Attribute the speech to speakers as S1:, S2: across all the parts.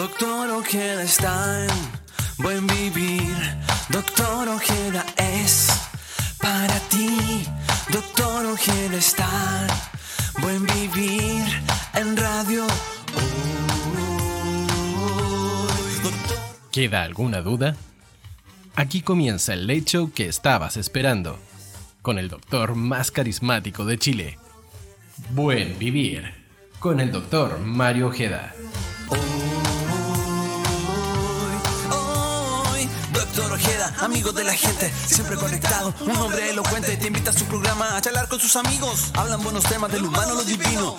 S1: Doctor Ojeda está en buen vivir. Doctor Ojeda es para ti. Doctor Ojeda está en buen vivir en radio.
S2: ¿Queda alguna duda? Aquí comienza el late show que estabas esperando, con el doctor más carismático de Chile. Buen vivir, con el doctor Mario Ojeda.
S1: Hoy, Doctor Ojeda, amigo de la gente, siempre conectado, un hombre elocuente, te invita a su programa a charlar con sus amigos. Hablan buenos temas del humano, lo divino.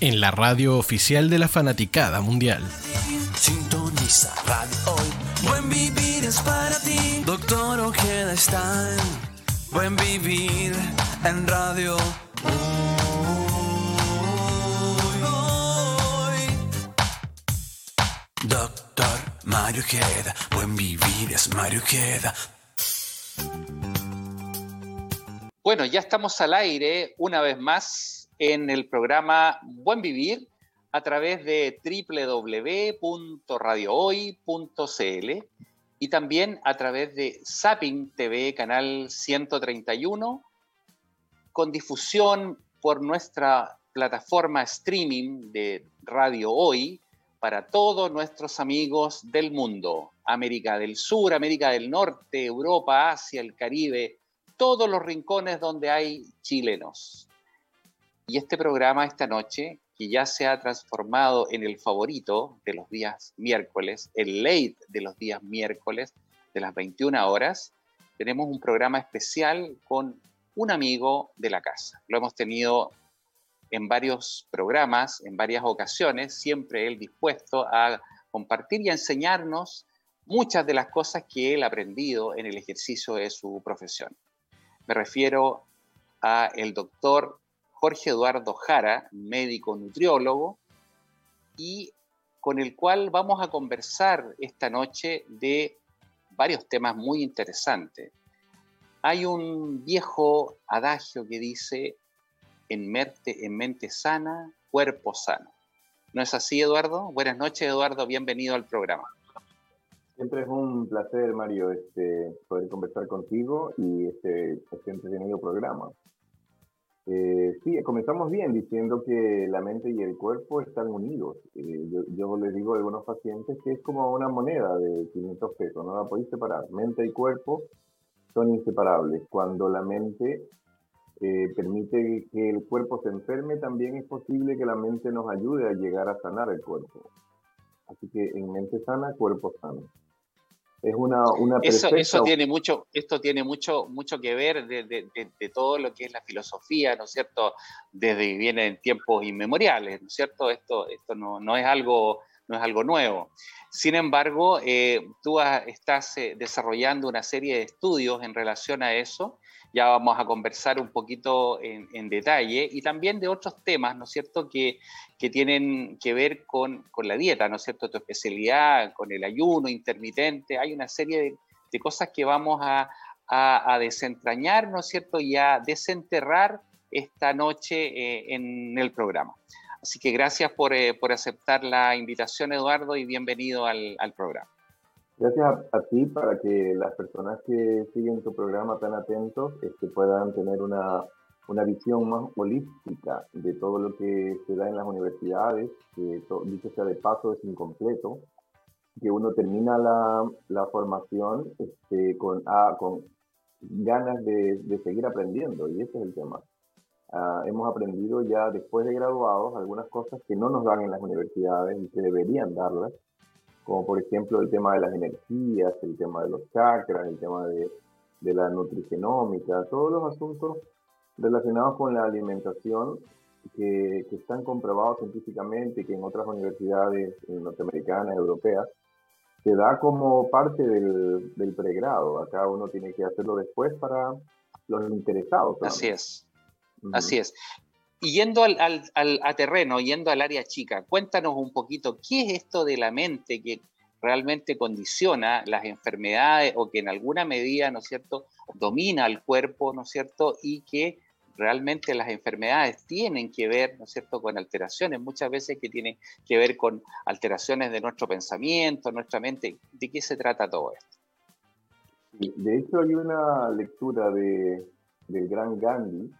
S2: En la radio oficial de la fanaticada mundial.
S1: Sintoniza radio hoy. Buen vivir es para ti. Doctor Ojeda está en Buen vivir en radio. Hoy. Doctor Mario Ojeda, buen vivir es Mario Ojeda.
S3: Bueno, ya estamos al aire una vez más en el programa Buen Vivir a través de www.radiohoy.cl y también a través de Zapping TV, canal 131, con difusión por nuestra plataforma streaming de Radio Hoy para todos nuestros amigos del mundo, América del Sur, América del Norte, Europa, Asia, el Caribe, todos los rincones donde hay chilenos. Y este programa esta noche, que ya se ha transformado en el favorito de los días miércoles, el late de los días miércoles de las 21 horas, tenemos un programa especial con un amigo de la casa. Lo hemos tenido en varios programas, en varias ocasiones, siempre él dispuesto a compartir y a enseñarnos muchas de las cosas que él ha aprendido en el ejercicio de su profesión. Me refiero a el doctor Jorge Eduardo Jara, médico nutriólogo, y con el cual vamos a conversar esta noche de varios temas muy interesantes. Hay un viejo adagio que dice, en mente, en mente sana, cuerpo sano. ¿No es así, Eduardo? Buenas noches, Eduardo, bienvenido al programa.
S4: Siempre es un placer, Mario, este, poder conversar contigo y este, este entretenido programa. Eh, sí, comenzamos bien diciendo que la mente y el cuerpo están unidos. Eh, yo, yo, les digo a algunos pacientes que es como una moneda de 500 pesos, no la podéis separar. Mente y cuerpo son inseparables. Cuando la mente eh, permite que el cuerpo se enferme, también es posible que la mente nos ayude a llegar a sanar el cuerpo. Así que en mente sana, cuerpo sano es una, una
S3: eso, eso, tiene mucho, esto tiene mucho, mucho que ver de, de, de, todo lo que es la filosofía, ¿no es cierto? Desde viene en tiempos inmemoriales, ¿no es cierto? Esto, esto no, no, es algo, no es algo nuevo. Sin embargo, eh, tú estás eh, desarrollando una serie de estudios en relación a eso. Ya vamos a conversar un poquito en, detalle y también de otros temas, ¿no es cierto?, que, que tienen que ver con, con, la dieta, ¿no es cierto?, tu especialidad, con el ayuno intermitente. Hay una serie de, de cosas que vamos a, a, a, desentrañar, ¿no es cierto?, y a desenterrar esta noche eh, en el programa. Así que gracias por, eh, por, aceptar la invitación, Eduardo, y bienvenido al, al programa.
S4: Gracias a, a, ti para que las personas que siguen tu programa tan atentos este, puedan tener una, una visión más holística de todo lo que se da en las universidades, que dicho sea de paso es incompleto, que uno termina la, la formación este, con, ah, con ganas de, de seguir aprendiendo, y ese es el tema. Uh, hemos aprendido ya después de graduados algunas cosas que no nos dan en las universidades y que deberían darlas, como por ejemplo el tema de las energías, el tema de los chakras, el tema de, de la nutrigenómica, todos los asuntos relacionados con la alimentación que, que, están comprobados científicamente y que en otras universidades norteamericanas, europeas, se da como parte del, del pregrado. Acá uno tiene que hacerlo después para los interesados.
S3: Así es. Así es. Y yendo al, a terreno, yendo al área chica, cuéntanos un poquito, ¿qué es esto de la mente que realmente condiciona las enfermedades o que en alguna medida, ¿no es cierto?, domina al cuerpo, ¿no es cierto?, y que realmente las enfermedades tienen que ver, ¿no es cierto?, con alteraciones, muchas veces que tienen que ver con alteraciones de nuestro pensamiento, nuestra mente. ¿De qué se trata todo esto?
S4: De hecho, hay una lectura de, del gran Gandhi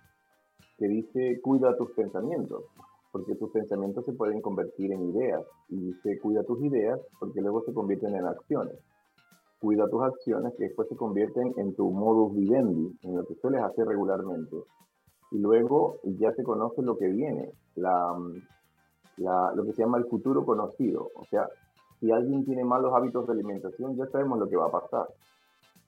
S4: que dice, cuida tus pensamientos, porque tus pensamientos se pueden convertir en ideas. Y dice, cuida tus ideas, porque luego se convierten en acciones. Cuida tus acciones, que después se convierten en tu modus vivendi, en lo que sueles hacer regularmente. Y luego ya se conoce lo que viene, la, la, lo que se llama el futuro conocido. O sea, si alguien tiene malos hábitos de alimentación, ya sabemos lo que va a pasar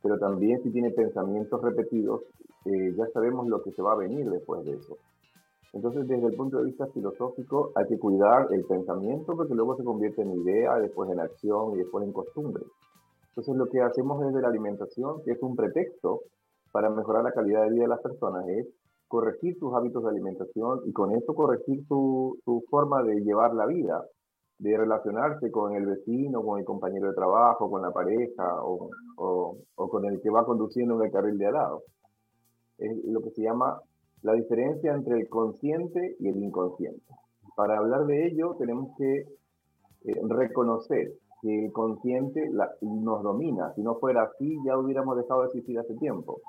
S4: pero también si tiene pensamientos repetidos, eh, ya sabemos lo que se va a venir después de eso. Entonces, desde el punto de vista filosófico, hay que cuidar el pensamiento porque luego se convierte en idea, después en acción y después en costumbre. Entonces, lo que hacemos desde la alimentación, que es un pretexto para mejorar la calidad de vida de las personas, es corregir sus hábitos de alimentación y con eso corregir su, su forma de llevar la vida de relacionarse con el vecino, con el compañero de trabajo, con la pareja o, o, con el que va conduciendo en el carril de al lado. Es lo que se llama la diferencia entre el consciente y el inconsciente. Para hablar de ello tenemos que eh, reconocer que el consciente nos domina. Si no fuera así, ya hubiéramos dejado de existir hace tiempo.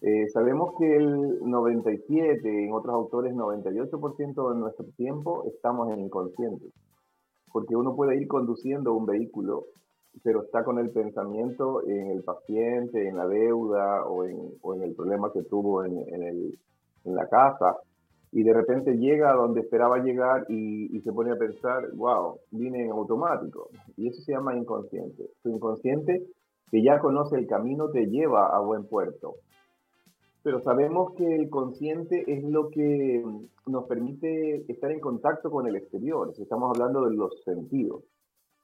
S4: Eh, sabemos que el 97, en otros autores 98% de nuestro tiempo estamos en inconsciente porque uno puede ir conduciendo un vehículo, pero está con el pensamiento en el paciente, en la deuda o en, el problema que tuvo en, la casa, y de repente llega a donde esperaba llegar y, se pone a pensar, wow, vine en automático. Y eso se llama inconsciente. Su inconsciente que ya conoce el camino te lleva a buen puerto pero sabemos que el consciente es lo que nos permite estar en contacto con el exterior. Estamos hablando de los sentidos.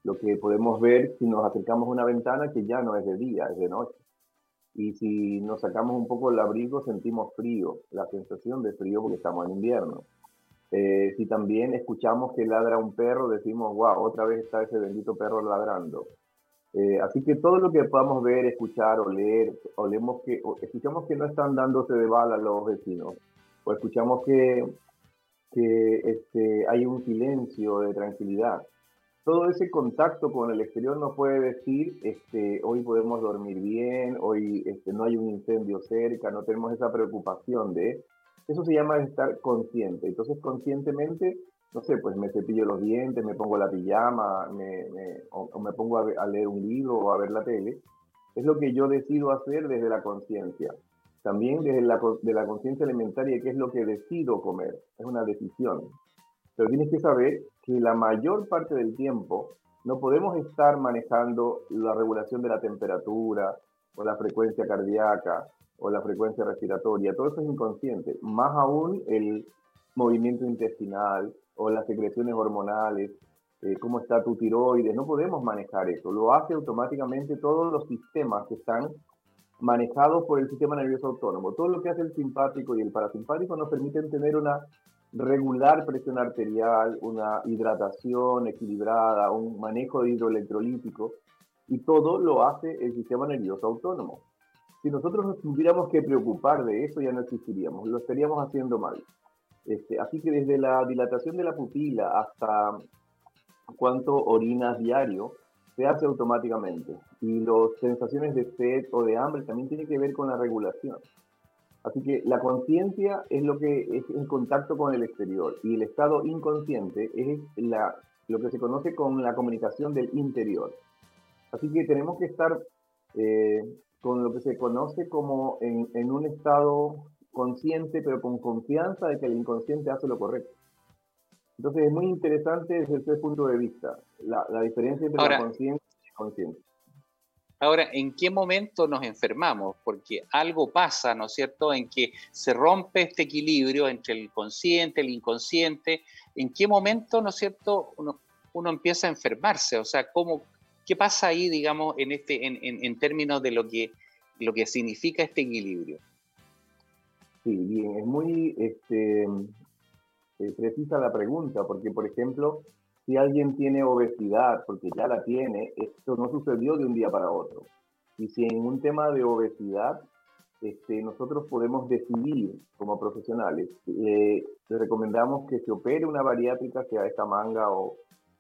S4: Lo que podemos ver si nos acercamos a una ventana que ya no es de día, es de noche. Y si nos sacamos un poco el abrigo, sentimos frío, la sensación de frío porque estamos en invierno. Eh, si también escuchamos que ladra un perro, decimos, wow, otra vez está ese bendito perro ladrando. Eh, así que todo lo que podamos ver, escuchar o leer, o que, escuchamos que no están dándose de bala los vecinos, o escuchamos que, que este, hay un silencio de tranquilidad. Todo ese contacto con el exterior nos puede decir, este, hoy podemos dormir bien, hoy este, no hay un incendio cerca, no tenemos esa preocupación de... Eso se llama estar consciente. Entonces, conscientemente no sé, pues me cepillo los dientes, me pongo la pijama, me, o, me pongo a, leer un libro o a ver la tele, es lo que yo decido hacer desde la conciencia. También desde la, de la conciencia alimentaria, que es lo que decido comer, es una decisión. Pero tienes que saber que la mayor parte del tiempo no podemos estar manejando la regulación de la temperatura o la frecuencia cardíaca o la frecuencia respiratoria. Todo eso es inconsciente. Más aún el movimiento intestinal, o las secreciones hormonales, eh, cómo está tu tiroides, no podemos manejar eso, lo hace automáticamente todos los sistemas que están manejados por el sistema nervioso autónomo. Todo lo que hace el simpático y el parasimpático nos permiten tener una regular presión arterial, una hidratación equilibrada, un manejo hidroelectrolítico, y todo lo hace el sistema nervioso autónomo. Si nosotros nos tuviéramos que preocupar de eso, ya no existiríamos, lo estaríamos haciendo mal. Este, así que desde la dilatación de la pupila hasta cuánto orinas diario, se hace automáticamente. Y las sensaciones de sed o de hambre también tienen que ver con la regulación. Así que la conciencia es lo que es el contacto con el exterior y el estado inconsciente es la, lo que se conoce con la comunicación del interior. Así que tenemos que estar eh, con lo que se conoce como en, en un estado consciente, pero con confianza de que el inconsciente hace lo correcto. Entonces es muy interesante desde ese punto de vista, la, diferencia entre la conciencia y el inconsciente.
S3: Ahora, ¿en qué momento nos enfermamos? Porque algo pasa, ¿no es cierto?, en que se rompe este equilibrio entre el consciente, el inconsciente. ¿En qué momento, ¿no es cierto?, uno, uno empieza a enfermarse. O sea, ¿cómo, ¿qué pasa ahí, digamos, en, este, en, en, en términos de lo que, lo que significa este equilibrio?
S4: Sí, bien, es muy este, eh, precisa la pregunta, porque por ejemplo, si alguien tiene obesidad, porque ya la tiene, esto no sucedió de un día para otro. Y si en un tema de obesidad este, nosotros podemos decidir como profesionales. Eh, le recomendamos que se opere una bariátrica, sea esta manga o,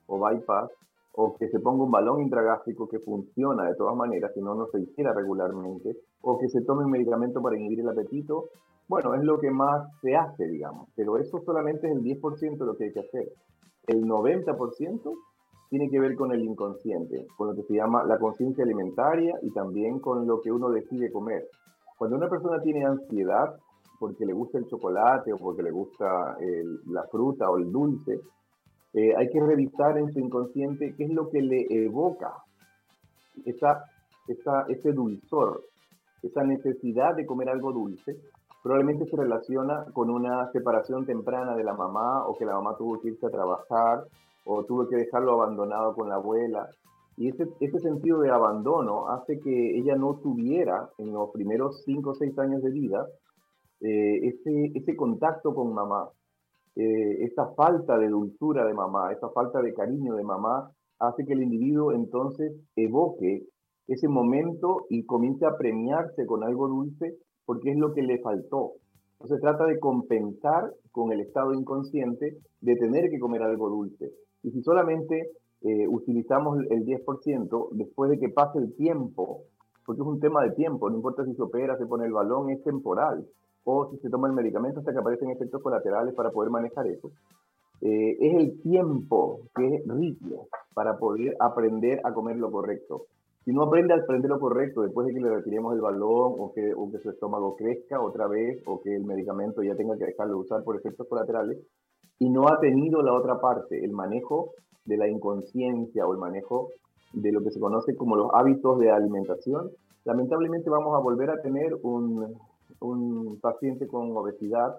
S4: o bypass, o que se ponga un balón intragástrico que funciona de todas maneras, si no, no se hiciera regularmente, o que se tome un medicamento para inhibir el apetito, bueno, es lo que más se hace, digamos, pero eso solamente es el 10% de lo que hay que hacer. El 90% tiene que ver con el inconsciente, con lo que se llama la conciencia alimentaria y también con lo que uno decide comer. Cuando una persona tiene ansiedad porque le gusta el chocolate o porque le gusta la fruta o el dulce, eh, hay que revisar en su inconsciente qué es lo que le evoca esa, esa, ese dulzor, esa necesidad de comer algo dulce. Probablemente se relaciona con una separación temprana de la mamá o que la mamá tuvo que irse a trabajar o tuvo que dejarlo abandonado con la abuela. Y ese, ese sentido de abandono hace que ella no tuviera en los primeros 5 o 6 años de vida eh, ese, ese contacto con mamá. Eh, esa falta de dulzura de mamá, esa falta de cariño de mamá, hace que el individuo entonces evoque ese momento y comience a premiarse con algo dulce porque es lo que le faltó. se trata de compensar con el estado inconsciente de tener que comer algo dulce. Y si solamente eh, utilizamos el 10% después de que pase el tiempo, porque es un tema de tiempo, no importa si se opera, se pone el balón, es temporal o si se toma el medicamento hasta que aparecen efectos colaterales para poder manejar eso. Eh, es el tiempo que es rico para poder aprender a comer lo correcto. Si no aprende a aprender lo correcto después de que le retiremos el balón o que, o que su estómago crezca otra vez o que el medicamento ya tenga que dejarlo de usar por efectos colaterales y no ha tenido la otra parte, el manejo de la inconsciencia o el manejo de lo que se conoce como los hábitos de alimentación, lamentablemente vamos a volver a tener un, un paciente con obesidad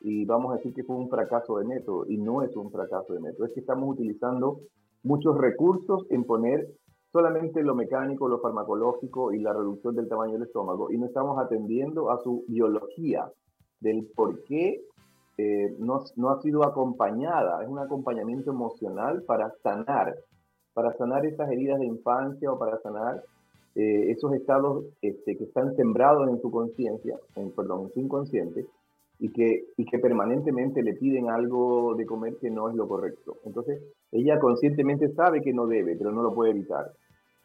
S4: y vamos a decir que fue un fracaso de método y no es un fracaso de método, es que estamos utilizando muchos recursos en poner solamente lo mecánico, lo farmacológico y la reducción del tamaño del estómago y no estamos atendiendo a su biología del por qué eh, no, no, ha sido acompañada, es un acompañamiento emocional para sanar, para sanar esas heridas de infancia o para sanar eh, esos estados este, que están sembrados en su conciencia, en, perdón, en su inconsciente, y que, y que permanentemente le piden algo de comer que no es lo correcto. Entonces, ella conscientemente sabe que no debe, pero no lo puede evitar.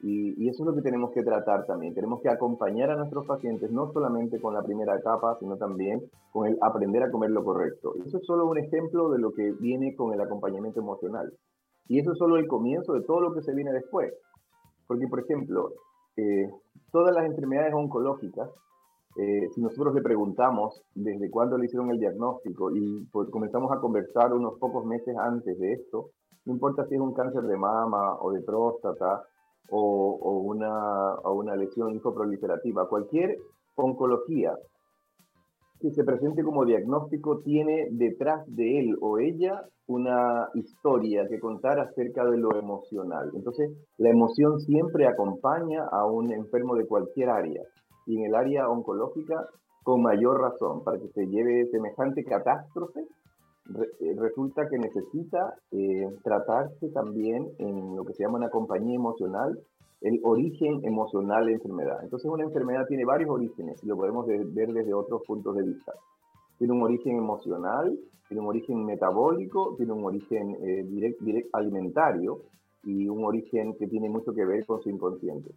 S4: Y, eso es lo que tenemos que tratar también. Tenemos que acompañar a nuestros pacientes no solamente con la primera etapa, sino también con el aprender a comer lo correcto. Eso es solo un ejemplo de lo que viene con el acompañamiento emocional. Y eso es solo el comienzo de todo lo que se viene después. Porque, por ejemplo, eh, todas las enfermedades oncológicas, eh, si nosotros le preguntamos desde cuándo le hicieron el diagnóstico y comenzamos a conversar unos pocos meses antes de esto, no importa si es un cáncer de mama o de próstata o, o una, o una lesión infoproliferativa, cualquier oncología que se presente como diagnóstico tiene detrás de él o ella una historia que contar acerca de lo emocional. Entonces, la emoción siempre acompaña a un enfermo de cualquier área y en el área oncológica con mayor razón para que se lleve semejante catástrofe. Eh, resulta que necesita eh, tratarse también en lo que se llama una compañía emocional el origen emocional de la enfermedad. Entonces una enfermedad tiene varios orígenes y lo podemos ver desde otros puntos de vista. Tiene un origen emocional, tiene un origen metabólico, tiene un origen eh, direct, alimentario y un origen que tiene mucho que ver con su inconsciente.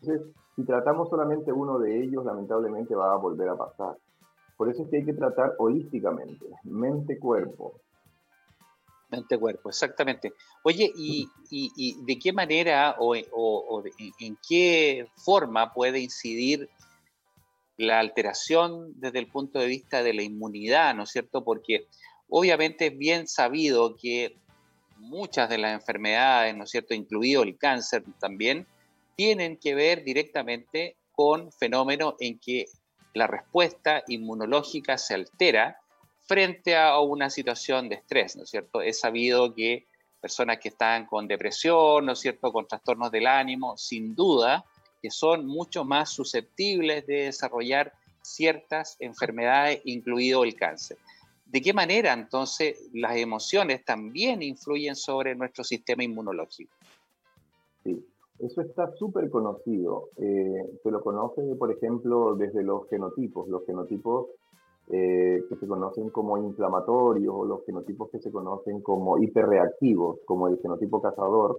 S4: Entonces, si tratamos solamente uno de ellos, lamentablemente va a volver a pasar. Por eso es que hay que tratar holísticamente, mente-cuerpo,
S3: Mente-cuerpo, exactamente. Oye, ¿y, de qué manera o, en qué forma puede incidir la alteración desde el punto de vista de la inmunidad, ¿no es cierto? Porque obviamente es bien sabido que muchas de las enfermedades, ¿no es cierto?, incluido el cáncer también, tienen que ver directamente con fenómenos en que la respuesta inmunológica se altera frente a una situación de estrés, ¿no es cierto? Es sabido que personas que están con depresión, ¿no es cierto?, con trastornos del ánimo, sin duda, que son mucho más susceptibles de desarrollar ciertas enfermedades, incluido el cáncer. ¿De qué manera entonces las emociones también influyen sobre nuestro sistema inmunológico?
S4: Eso está súper conocido. Eh, se lo conoce, por ejemplo, desde los genotipos. Los genotipos eh, que se conocen como inflamatorios o los genotipos que se conocen como hiperreactivos, como el genotipo cazador,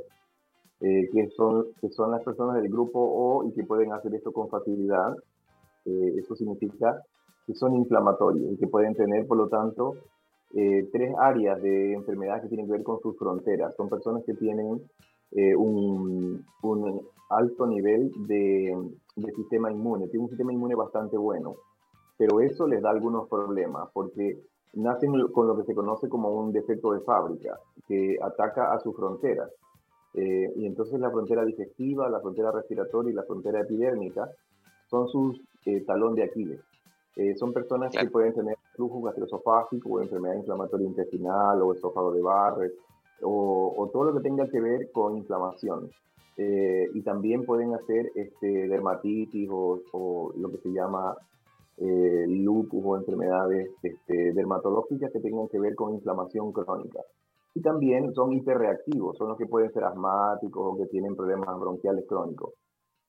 S4: eh, que, son, que son las personas del grupo O y que pueden hacer esto con facilidad. eso significa que son inflamatorios y que pueden tener, por lo tanto, tres áreas de enfermedad que tienen que ver con sus fronteras. Son personas que tienen eh, un, alto nivel de, sistema inmune, tiene un sistema inmune bastante bueno, pero eso les da algunos problemas porque nacen con lo que se conoce como un defecto de fábrica, que ataca a sus fronteras. Eh, y entonces la frontera digestiva, la frontera respiratoria y la frontera epidérmica son sus eh, talón de Aquiles. son personas que pueden tener flujo gastroesofágico o enfermedad inflamatoria intestinal o esófago de Barrett o, todo lo que tenga que ver con inflamación. Eh, y también pueden hacer este, dermatitis o, lo que se llama eh, lupus o enfermedades este, dermatológicas que tengan que ver con inflamación crónica. Y también son hiperreactivos, son los que pueden ser asmáticos o que tienen problemas bronquiales crónicos.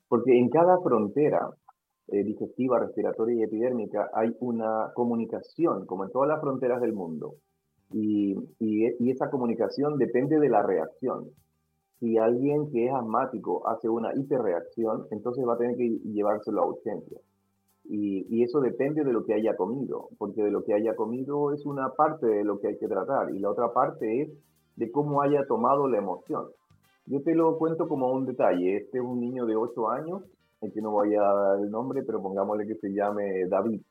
S4: Porque en cada frontera eh, digestiva, respiratoria y epidérmica hay una comunicación, como en todas las fronteras del mundo. Y, esa comunicación depende de la reacción. Si alguien que es asmático hace una hiperreacción, entonces va a tener que llevárselo a urgencia. Y, y, eso depende de lo que haya comido, porque de lo que haya comido es una parte de lo que hay que tratar y la otra parte es de cómo haya tomado la emoción. Yo te lo cuento como un detalle. Este es un niño de 8 años, el que no voy a dar el nombre, pero pongámosle que se llame David.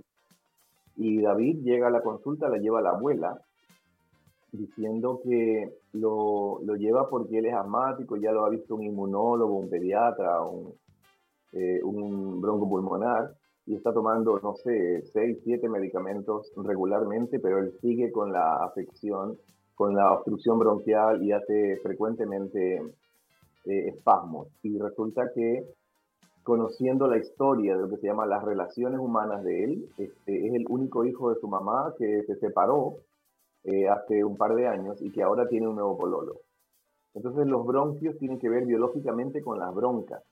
S4: Y David llega a la consulta, la lleva la abuela diciendo que lo, lo, lleva porque él es asmático, ya lo ha visto un inmunólogo, un pediatra, un, eh, un broncopulmonar, y está tomando, no sé, seis, siete medicamentos regularmente, pero él sigue con la afección, con la obstrucción bronquial y hace frecuentemente eh, espasmos. Y resulta que conociendo la historia de lo que se llama las relaciones humanas de él, este, es el único hijo de su mamá que se separó eh, hace un par de años y que ahora tiene un nuevo pololo. Entonces los bronquios tienen que ver biológicamente con las broncas.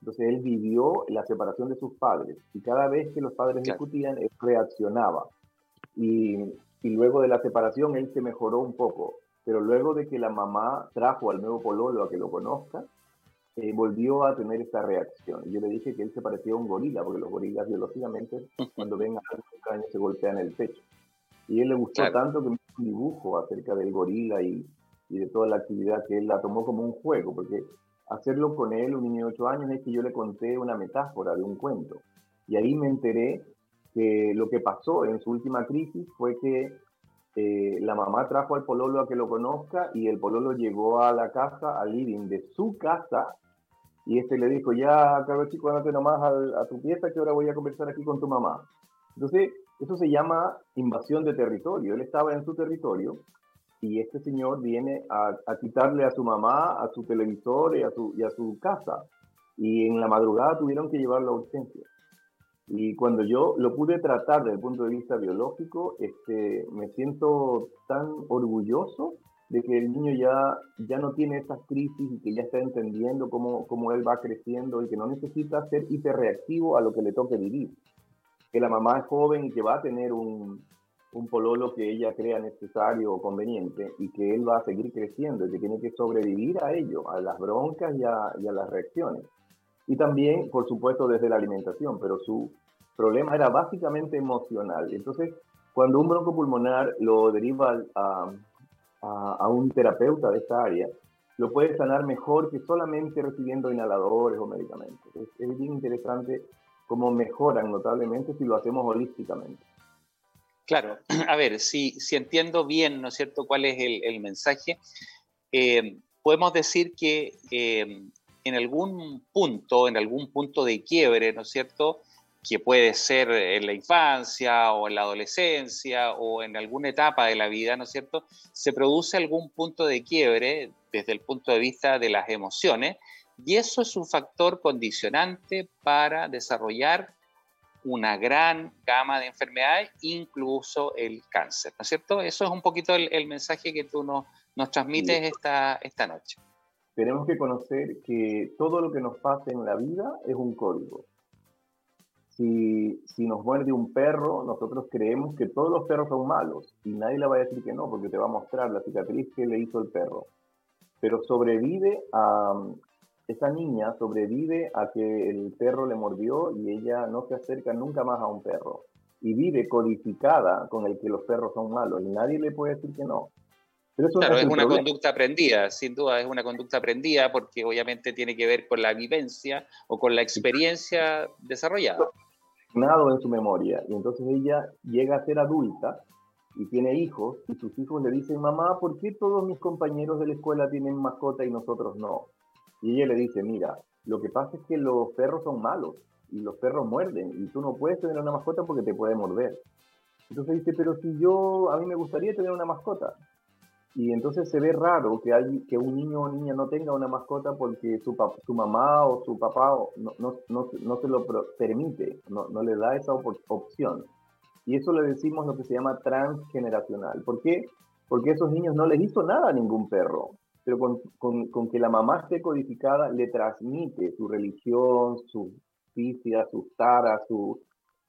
S4: Entonces él vivió la separación de sus padres y cada vez que los padres discutían, él reaccionaba. Y, y, luego de la separación él se mejoró un poco, pero luego de que la mamá trajo al nuevo pololo a que lo conozca, eh, volvió a tener esta reacción. Yo le dije que él se parecía a un gorila, porque los gorilas biológicamente cuando ven a alguien extraño se golpean el pecho. Y él le gustó tanto que me hizo un dibujo acerca del gorila y, y, de toda la actividad que él la tomó como un juego, porque hacerlo con él, un niño de 8 años, es que yo le conté una metáfora de un cuento. Y ahí me enteré que lo que pasó en su última crisis fue que eh, la mamá trajo al pololo a que lo conozca y el pololo llegó a la casa, al living de su casa, y este le dijo, ya, cabrón chico, andate nomás a, a tu pieza que ahora voy a conversar aquí con tu mamá. Entonces, eso se llama invasión de territorio. Él estaba en su territorio y este señor viene a, quitarle a su mamá, a su televisor y a su, y a su casa. Y en la madrugada tuvieron que llevarlo a urgencia. Y cuando yo lo pude tratar desde el punto de vista biológico, este, me siento tan orgulloso de que el niño ya, ya no tiene esas crisis y que ya está entendiendo cómo, cómo él va creciendo y que no necesita ser hiperreactivo a lo que le toque vivir que la mamá es joven y que va a tener un, un pololo que ella crea necesario o conveniente y que él va a seguir creciendo y que tiene que sobrevivir a ello, a las broncas y a, y a, las reacciones. Y también, por supuesto, desde la alimentación, pero su problema era básicamente emocional. Entonces, cuando un broncopulmonar lo deriva a, a, a un terapeuta de esta área, lo puede sanar mejor que solamente recibiendo inhaladores o medicamentos. Es, es bien interesante cómo mejoran notablemente si lo hacemos holísticamente.
S3: Claro, a ver, si, si entiendo bien, ¿no es cierto?, cuál es el, mensaje, eh, podemos decir que eh, en algún punto, en algún punto de quiebre, ¿no es cierto?, que puede ser en la infancia o en la adolescencia o en alguna etapa de la vida, ¿no es cierto?, se produce algún punto de quiebre desde el punto de vista de las emociones y eso es un factor condicionante para desarrollar una gran gama de enfermedades, incluso el cáncer, ¿no es cierto? Eso es un poquito el, mensaje que tú nos, nos transmites esta, esta noche.
S4: tenemos que conocer que todo lo que nos pasa en la vida es un código. Si, si, nos muerde un perro, nosotros creemos que todos los perros son malos y nadie le va a decir que no, porque te va a mostrar la cicatriz que le hizo el perro. Pero sobrevive a, esa niña sobrevive a que el perro le mordió y ella no se acerca nunca más a un perro. Y vive codificada con el que los perros son malos y nadie le puede decir que no.
S3: Pero eso claro, es, una conducta aprendida, sin duda es una conducta aprendida porque obviamente tiene que ver con la vivencia o con la experiencia desarrollada.
S4: Nado en su memoria. Y entonces ella llega a ser adulta y tiene hijos y sus hijos le dicen, mamá, ¿por qué todos mis compañeros de la escuela tienen mascota y nosotros no? Y ella le dice, mira, lo que pasa es que los perros son malos y los perros muerden y tú no puedes tener una mascota porque te puede morder. Entonces dice, pero si yo, a mí me gustaría tener una mascota. Y entonces se ve raro que, hay, que un niño o niña no tenga una mascota porque su, su mamá o su papá no, no, no, no se lo permite, no, le da esa opción. Y eso le decimos lo que se llama transgeneracional. ¿Por qué? Porque esos niños no les hizo nada a ningún perro pero con, con, que la mamá esté codificada le transmite su religión, su física, su tara, su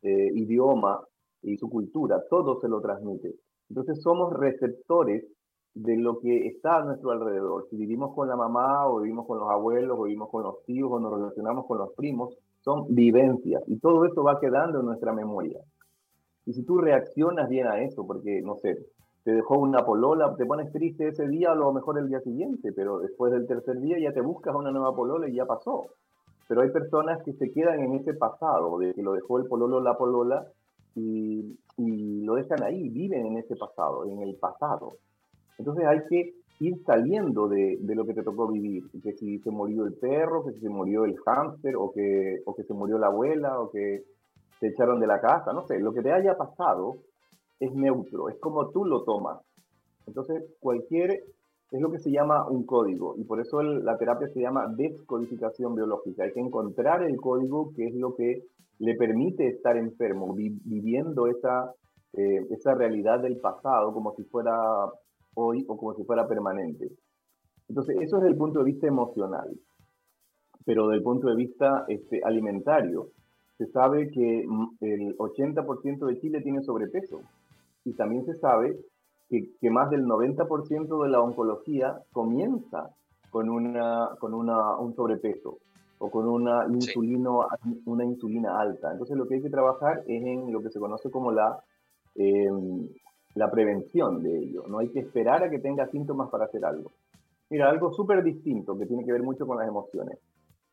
S4: eh, idioma y su cultura, todo se lo transmite. Entonces somos receptores de lo que está a nuestro alrededor. Si vivimos con la mamá o vivimos con los abuelos o vivimos con los tíos o nos relacionamos con los primos, son vivencias y todo eso va quedando en nuestra memoria. Y si tú reaccionas bien a eso, porque, no sé, te dejó una polola, te pones triste ese día, a lo mejor el día siguiente, pero después del tercer día ya te buscas una nueva polola y ya pasó. Pero hay personas que se quedan en ese pasado, de que lo dejó el pololo la polola y, y lo dejan ahí, viven en ese pasado, en el pasado. Entonces hay que ir saliendo de, de, lo que te tocó vivir, que si se murió el perro, que si se murió el hámster, o que, o que se murió la abuela, o que se echaron de la casa, no sé, lo que te haya pasado, es neutro, es como tú lo tomas. Entonces, cualquier, es lo que se llama un código, y por eso la terapia se llama descodificación biológica. Hay que encontrar el código que es lo que le permite estar enfermo, viviendo esa, eh, esa realidad del pasado como si fuera hoy o como si fuera permanente. Entonces, eso es desde el punto de vista emocional. Pero desde el punto de vista este, alimentario, se sabe que mm, el 80% de Chile tiene sobrepeso y también se sabe que, que más del 90% de la oncología comienza con, una, con una, un sobrepeso o con una, insulino, una insulina alta. Entonces lo que hay que trabajar es en lo que se conoce como la, em, la prevención de ello. No hay que esperar a que tenga síntomas para hacer algo. Mira, algo súper distinto que tiene que ver mucho con las emociones.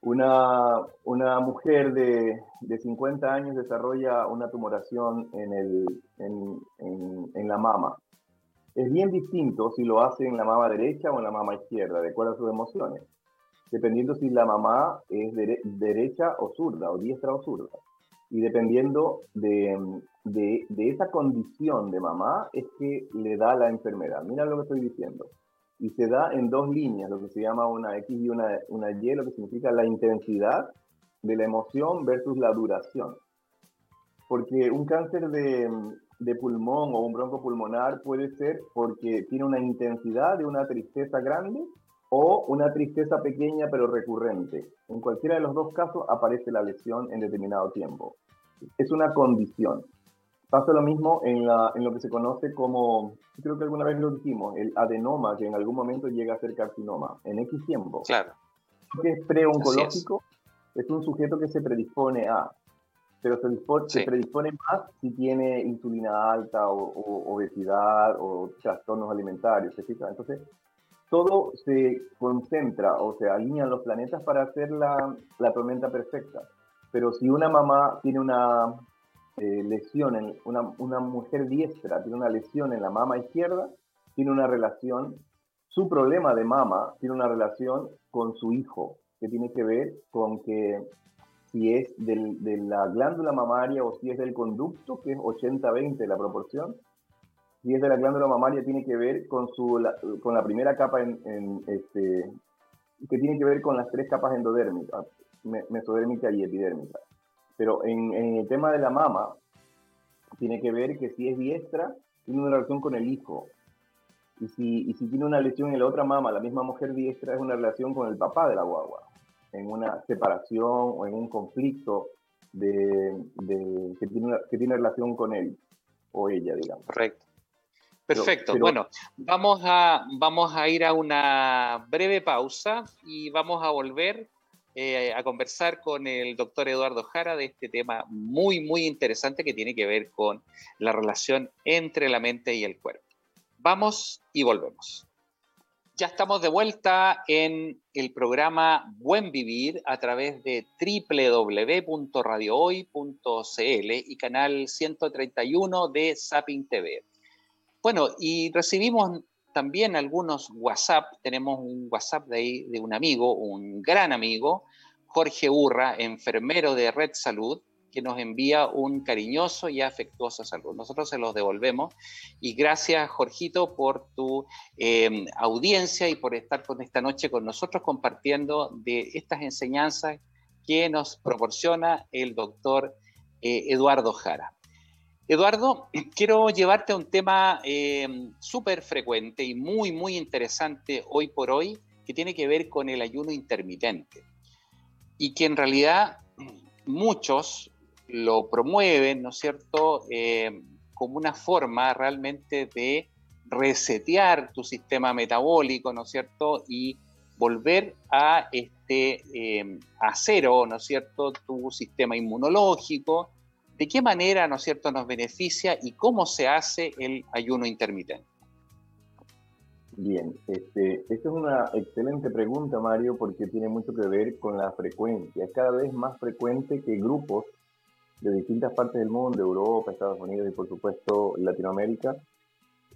S4: Una, una mujer de, de, 50 años desarrolla una tumoración en, el, en, en, la mama. Es bien distinto si lo hace en la mama derecha o en la mama izquierda, de acuerdo a sus emociones, dependiendo si la mamá es derecha o zurda, o diestra o zurda. Y dependiendo de, de, de esa condición de mamá, es que le da la enfermedad. Mira lo que estoy diciendo y se da en dos líneas, lo que se llama una X y una, una Y, lo que significa la intensidad de la emoción versus la duración. Porque un cáncer de, de pulmón o un bronco pulmonar puede ser porque tiene una intensidad de una tristeza grande o una tristeza pequeña pero recurrente. En cualquiera de los dos casos aparece la lesión en determinado tiempo. Es una condición. Pasa lo mismo en, la, en lo que se conoce como, creo que alguna vez lo dijimos, el adenoma, que en algún momento llega a ser carcinoma, en X tiempo.
S3: Claro.
S4: que es preoncológico, es. un sujeto que se predispone a, pero se, se, predispone más si tiene insulina alta o, obesidad o trastornos alimentarios, Entonces, todo se concentra o se alinean los planetas para hacer la, la tormenta perfecta. Pero si una mamá tiene una eh, lesión, en una, una mujer diestra tiene una lesión en la mama izquierda, tiene una relación, su problema de mama tiene una relación con su hijo, que tiene que ver con que si es del, de la glándula mamaria o si es del conducto, que es 80-20 la proporción, si es de la glándula mamaria tiene que ver con, su, la, con la primera capa en, en, este, que tiene que ver con las tres capas endodérmicas, mesodérmica y epidérmica. Pero en, el tema de la mama, tiene que ver que si es diestra, tiene una relación con el hijo. Y si, y si tiene una lesión en la otra mama, la misma mujer diestra es una relación con el papá de la guagua, en una separación o en un conflicto de, de que, tiene que tiene relación con él o ella, digamos.
S3: Correcto. Perfecto. bueno, vamos a, vamos a ir a una breve pausa y vamos a volver eh, a conversar con el doctor Eduardo Jara de este tema muy, muy interesante que tiene que ver con la relación entre la mente y el cuerpo. Vamos y volvemos. Ya estamos de vuelta en el programa Buen Vivir a través de www.radiohoy.cl y canal 131 de Sapin TV. Bueno, y recibimos también algunos WhatsApp. Tenemos un WhatsApp de, ahí, de un amigo, un gran amigo, Jorge Urra, enfermero de Red Salud, que nos envía un cariñoso y afectuoso saludo. Nosotros se los devolvemos y gracias, Jorgito, por tu eh, audiencia y por estar con esta noche con nosotros compartiendo de estas enseñanzas que nos proporciona el doctor eh, Eduardo Jara. Eduardo, quiero llevarte a un tema eh, súper frecuente y muy, muy interesante hoy por hoy, que tiene que ver con el ayuno intermitente. Y que en realidad muchos lo promueven, ¿no es cierto?, eh, como una forma realmente de resetear tu sistema metabólico, ¿no es cierto?, y volver a, este, eh, a cero, ¿no es cierto?, tu sistema inmunológico, ¿De qué manera, ¿no es cierto?, nos beneficia y cómo se hace el ayuno intermitente.
S4: Bien, este, esta es una excelente pregunta, Mario, porque tiene mucho que ver con la frecuencia. Es cada vez más frecuente que grupos de distintas partes del mundo, Europa, Estados Unidos y por supuesto Latinoamérica,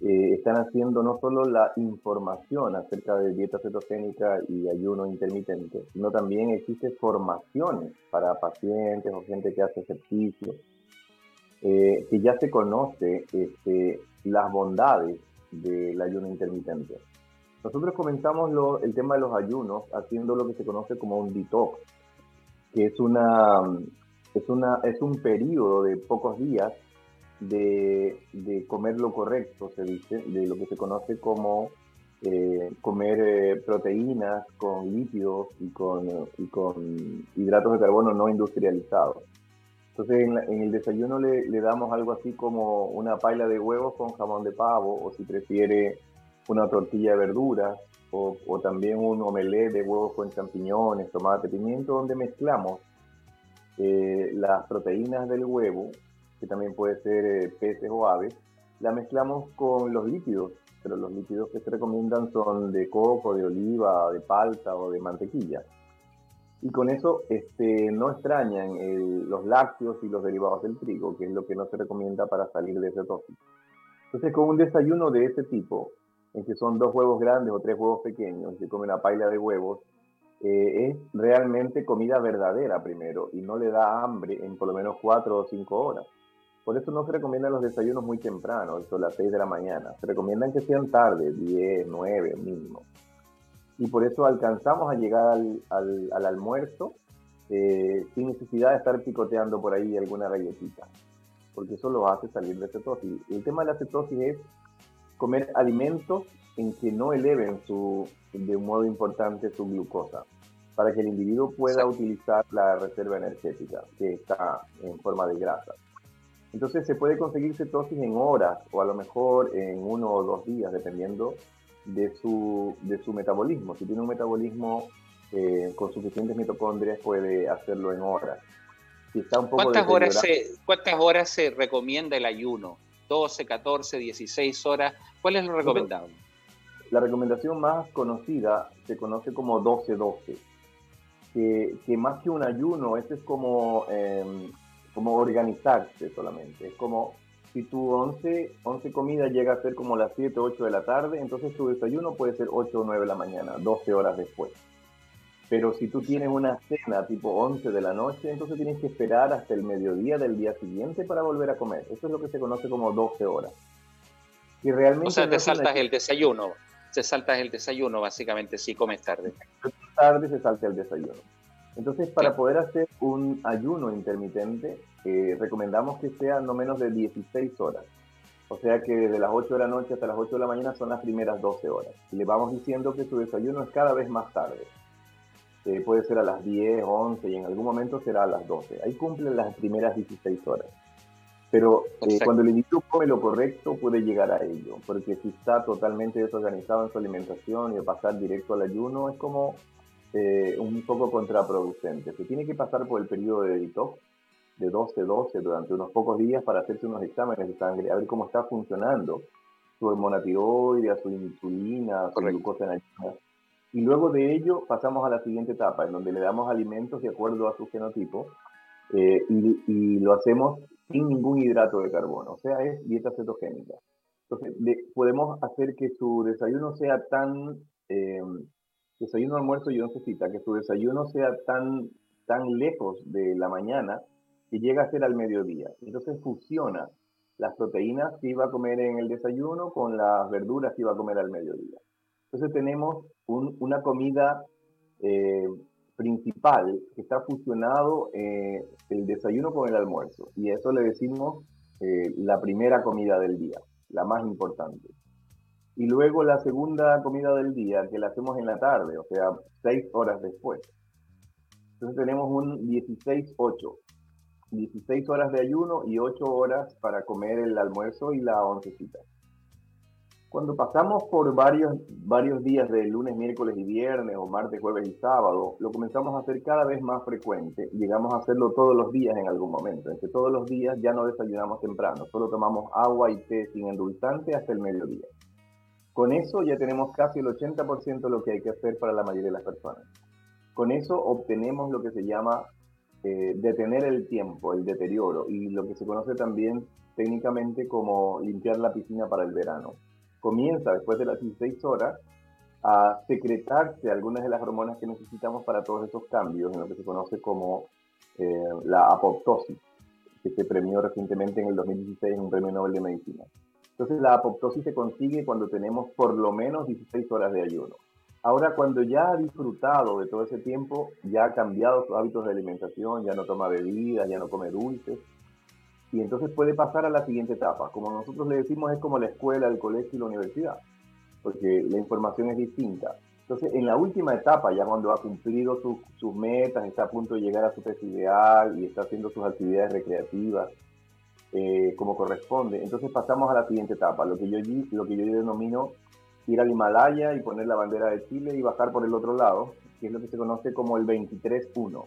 S4: eh, están haciendo no solo la información acerca de dieta cetogénica y ayuno intermitente, sino también existe formaciones para pacientes o gente que hace ejercicio, eh, que ya se conoce este, las bondades del ayuno intermitente. Nosotros comenzamos el tema de los ayunos haciendo lo que se conoce como un detox, que es, una, es, una, es un periodo de pocos días de, comer lo correcto, se dice, de lo que se conoce como eh, comer eh, proteínas con lípidos y con, hidratos de carbono no industrializados. Entonces en, el desayuno le, damos algo así como una paila de huevos con jamón de pavo o si prefiere una tortilla de verduras o, también un omelette de huevos con champiñones, tomate, pimiento donde mezclamos eh, las proteínas del huevo que también puede ser eh, peces o aves, la mezclamos con los lípidos, pero los lípidos que se recomiendan son de coco, de oliva, de palta o de mantequilla. Y con eso este, no extrañan los lácteos y los derivados del trigo, que es lo que no se recomienda para salir de ese tóxico. Entonces, con un desayuno de ese tipo, en que son dos huevos grandes o tres huevos pequeños, se come una paila de huevos, eh, es realmente comida verdadera primero y no le da hambre en por lo menos cuatro o cinco horas. Por eso no se recomiendan los desayunos muy temprano, eso a las 6 de la mañana. Se recomiendan que sean tarde, 10, 9 mínimo. Y por eso alcanzamos a llegar al, al, almuerzo eh, sin necesidad de estar picoteando por ahí alguna galletita, porque eso lo hace salir de cetosis. El tema de la cetosis es comer alimentos en que no eleven su, de un modo importante su glucosa, para que el individuo pueda utilizar la reserva energética que está en forma de grasa. Entonces se puede conseguir cetosis en horas o a lo mejor en uno o dos días, dependiendo de su, de su metabolismo. Si tiene un metabolismo eh, con suficientes mitocondrias, puede hacerlo en horas.
S3: Si está un poco ¿Cuántas, horas se, ¿Cuántas horas se recomienda el ayuno? ¿12, 14, 16 horas? ¿Cuál es lo recomendable?
S4: La recomendación más conocida se conoce como 12-12. Que, que, más que un ayuno, ese es como em, como organizarse solamente. Es como si tu 11, 11 comidas llega a ser como las 7, 8 de la tarde, entonces tu desayuno puede ser 8 o 9 de la mañana, 12 horas después. Pero si tú tienes una cena tipo 11 de la noche, entonces tienes que esperar hasta el mediodía del día siguiente para volver a comer. Eso es lo que se conoce como 12 horas.
S3: Y realmente o sea, te saltas el desayuno. Se saltas el desayuno, básicamente, si comes tarde.
S4: Tarde se salta el desayuno. Entonces, para poder hacer un ayuno intermitente, eh, recomendamos que sea no menos de 16 horas. O sea que desde las 8 de la noche hasta las 8 de la mañana son las primeras 12 horas. Y le vamos diciendo que su desayuno es cada vez más tarde. Eh, puede ser a las 10, 11 y en algún momento será a las 12. Ahí cumplen las primeras 16 horas. Pero eh, cuando el individuo come lo correcto puede llegar a ello, porque si está totalmente desorganizado en su alimentación y pasar directo al ayuno es como eh, un poco contraproducente. Se tiene que pasar por el periodo de detox de 12-12 durante unos pocos días para hacerse unos exámenes de sangre, a ver cómo está funcionando su hormona tiroidea, su insulina, su glucosa en. Y luego de ello pasamos a la siguiente etapa, en donde le damos alimentos de acuerdo a su genotipo eh, y, lo hacemos sin ningún hidrato de carbono, o sea, es dieta cetogénica. Entonces, podemos hacer que su desayuno sea tan, eh, desayuno, almuerzo y oncecita, que su desayuno sea tan, tan lejos de la mañana que llega a ser al mediodía. Entonces fusiona las proteínas que iba a comer en el desayuno con las verduras que iba a comer al mediodía. Entonces tenemos una comida eh, principal que está fusionado eh, el desayuno con el almuerzo. Y eso le decimos eh, la primera comida del día, la más importante. Y luego la segunda comida del día, que la hacemos en la tarde, o sea, seis horas después. Entonces tenemos un 16-8. 16 horas de ayuno y 8 horas para comer el almuerzo y la oncecita. Cuando pasamos por varios, varios días de lunes, miércoles y viernes, o martes, jueves y sábado, lo comenzamos a hacer cada vez más frecuente. Llegamos a hacerlo todos los días en algún momento. En que todos los días ya no desayunamos temprano, solo tomamos agua y té sin endulzante hasta el mediodía. Con eso ya tenemos casi el 80% de lo que hay que hacer para la mayoría de las personas. Con eso obtenemos lo que se llama eh, detener el tiempo, el deterioro y lo que se conoce también técnicamente como limpiar la piscina para el verano. Comienza después de las 16 horas a secretarse algunas de las hormonas que necesitamos para todos esos cambios en lo que se conoce como eh, la apoptosis, que se premió recientemente en el 2016 en un premio Nobel de Medicina. Entonces la apoptosis se consigue cuando tenemos por lo menos 16 horas de ayuno. Ahora, cuando ya ha disfrutado de todo ese tiempo, ya ha cambiado sus hábitos de alimentación, ya no toma bebidas, ya no come dulces, y entonces puede pasar a la siguiente etapa. Como nosotros le decimos, es como la escuela, el colegio y la universidad, porque la información es distinta. Entonces, en la última etapa, ya cuando ha cumplido sus, metas, está a punto de llegar a su peso ideal y está haciendo sus actividades recreativas eh, como corresponde, entonces pasamos a la siguiente etapa, lo que yo, lo que yo denomino ir al Himalaya y poner la bandera de Chile y bajar por el otro lado, que es lo que se conoce como el 23-1.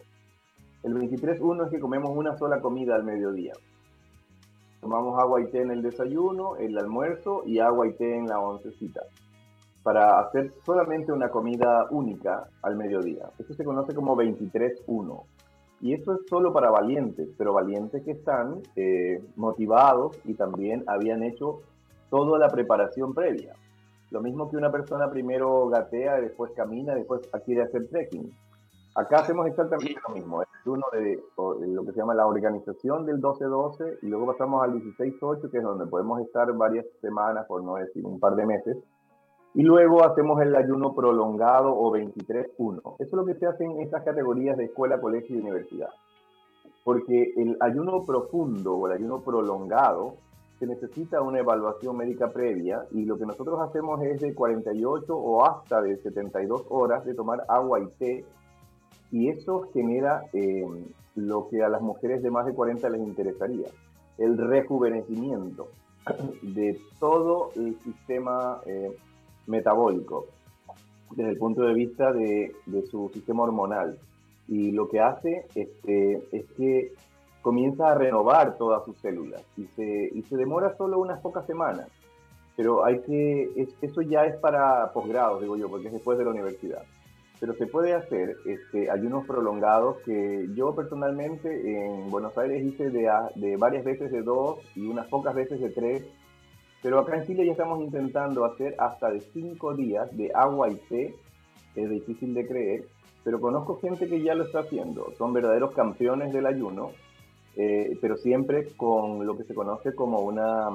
S4: El 23-1 es que comemos una sola comida al mediodía. Tomamos agua y té en el desayuno, el almuerzo y agua y té en la oncecita para hacer solamente una comida única al mediodía. Esto se conoce como 23-1. Y eso es solo para valientes, pero valientes que están eh, motivados y también habían hecho toda la preparación previa. Lo mismo que una persona primero gatea, después camina, después quiere hacer trekking. Acá hacemos exactamente lo mismo. Es uno de, lo que se llama la organización del 12-12 y luego pasamos al 16-8, que es donde podemos estar varias semanas, por no decir un par de meses. Y luego hacemos el ayuno prolongado o 23-1. Eso es lo que se hace en estas categorías de escuela, colegio y universidad. Porque el ayuno profundo o el ayuno prolongado se necesita una evaluación médica previa y lo que nosotros hacemos es de 48 o hasta de 72 horas de tomar agua y té y eso genera eh, lo que a las mujeres de más de 40 les interesaría, el rejuvenecimiento de todo el sistema eh, metabólico desde el punto de vista de, su sistema hormonal. Y lo que hace este, es que comienza a renovar todas sus células y se, y se demora solo unas pocas semanas. Pero hay que, eso ya es para posgrados, digo yo, porque es después de la universidad. Pero se puede hacer este, ayunos prolongados que yo personalmente en Buenos Aires hice de, de varias veces de dos y unas pocas veces de tres. Pero acá en Chile ya estamos intentando hacer hasta de cinco días de agua y té. Es difícil de creer, pero conozco gente que ya lo está haciendo. Son verdaderos campeones del ayuno eh, pero siempre con lo que se conoce como una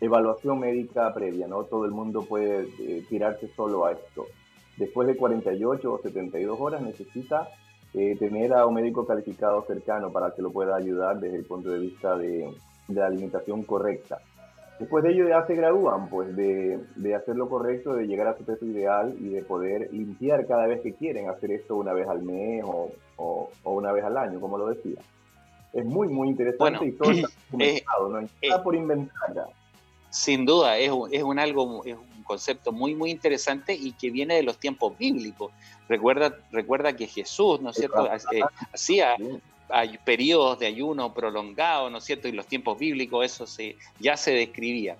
S4: evaluación médica previa, ¿no? Todo el mundo puede eh, tirarse solo a esto. Después de 48 o 72 horas necesita eh, tener a un médico calificado cercano para que lo pueda ayudar desde el punto de vista de, la alimentación correcta. Después de ello ya se gradúan, pues, de, hacer lo correcto, de llegar a su peso ideal y de poder limpiar cada vez que quieren, hacer esto una vez al mes o, o, una vez al año, como lo decía. Es muy, muy interesante y todo está documentado, no hay nada por inventar
S3: Sin duda, es un, es un algo, es un concepto muy, muy interesante y que viene de los tiempos bíblicos. Recuerda, recuerda que Jesús, ¿no es cierto?, hacía periodos de ayuno prolongado, ¿no es cierto? Y los tiempos bíblicos, eso se, ya se describía.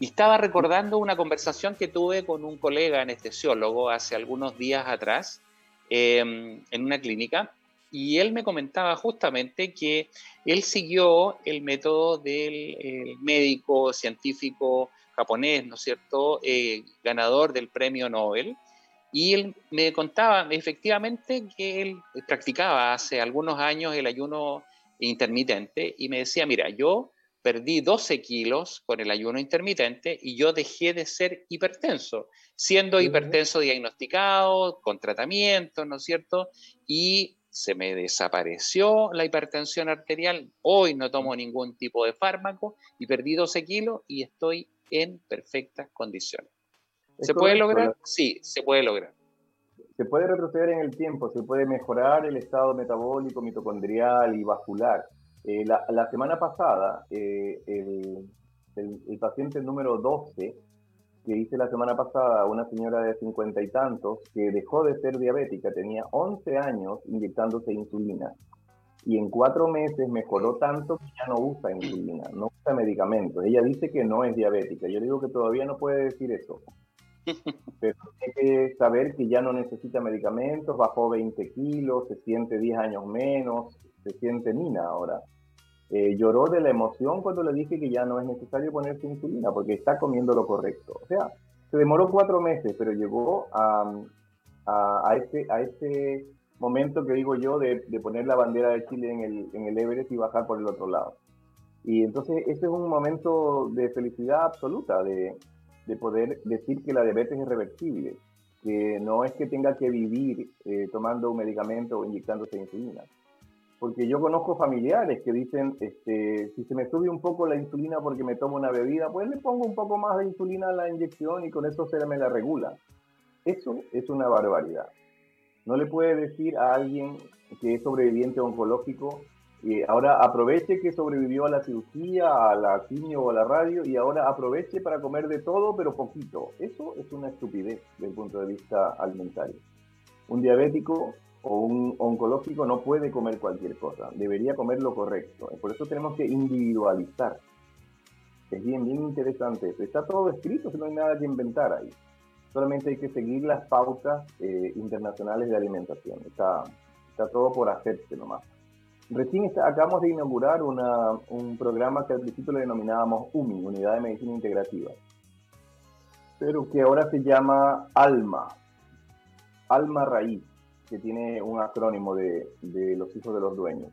S3: Y estaba recordando una conversación que tuve con un colega anestesiólogo hace algunos días atrás em, en una clínica y él me comentaba justamente que él siguió el método del médico científico japonés, ¿no es cierto?, eh, ganador del premio Nobel, y él me contaba efectivamente que él practicaba hace algunos años el ayuno intermitente y me decía, mira, yo perdí 12 kilos con el ayuno intermitente y yo dejé de ser hipertenso, siendo hipertenso diagnosticado, con tratamiento, ¿no es cierto? Y se me desapareció la hipertensión arterial, hoy no tomo ningún tipo de fármaco y perdí 12 kilos y estoy en perfectas condiciones. ¿Se puede lograr? Sí, se puede lograr.
S4: Se puede retroceder en el tiempo, se puede mejorar el estado metabólico, mitocondrial y vascular. Eh, la, semana pasada, eh, el, el, paciente número 12, que hice la semana pasada, una señora de cincuenta y tantos, que dejó de ser diabética, tenía 11 años inyectándose insulina. Y en cuatro meses mejoró tanto que ya no usa insulina, no usa medicamentos. Ella dice que no es diabética. Yo digo que todavía no puede decir eso. Pero tiene que saber que ya no necesita medicamentos, bajó 20 kilos, se siente 10 años menos, se siente mina ahora. Eh, lloró de la emoción cuando le dije que ya no es necesario ponerse insulina porque está comiendo lo correcto. O sea, se demoró cuatro meses, pero llegó a, a, este, a este momento que digo yo de, de, poner la bandera de Chile en el, en el Everest y bajar por el otro lado. Y entonces ese es un momento de felicidad absoluta, de, de poder decir que la diabetes es reversible, que no es que tenga que vivir eh, tomando un medicamento o inyectándose insulina. Porque yo conozco familiares que dicen, este, si se me sube un poco la insulina porque me tomo una bebida, pues le pongo un poco más de insulina a la inyección y con eso se me la regula. Eso es una barbaridad. No le puede decir a alguien que es sobreviviente oncológico, ahora aproveche que sobrevivió a la cirugía, a la quimio o a la radio y ahora aproveche para comer de todo, pero poquito. Eso es una estupidez desde el punto de vista alimentario. Un diabético o un oncológico no puede comer cualquier cosa, debería comer lo correcto. Por eso tenemos que individualizar. Es bien, bien interesante eso. Está todo escrito, no hay nada que inventar ahí. Solamente hay que seguir las pautas eh, internacionales de alimentación. Está, está todo por hacerse nomás. Recién acabamos de inaugurar un programa que al principio le denominábamos UMI, Unidad de Medicina Integrativa, pero que ahora se llama ALMA, ALMA Raíz, que tiene un acrónimo de, los hijos de los dueños.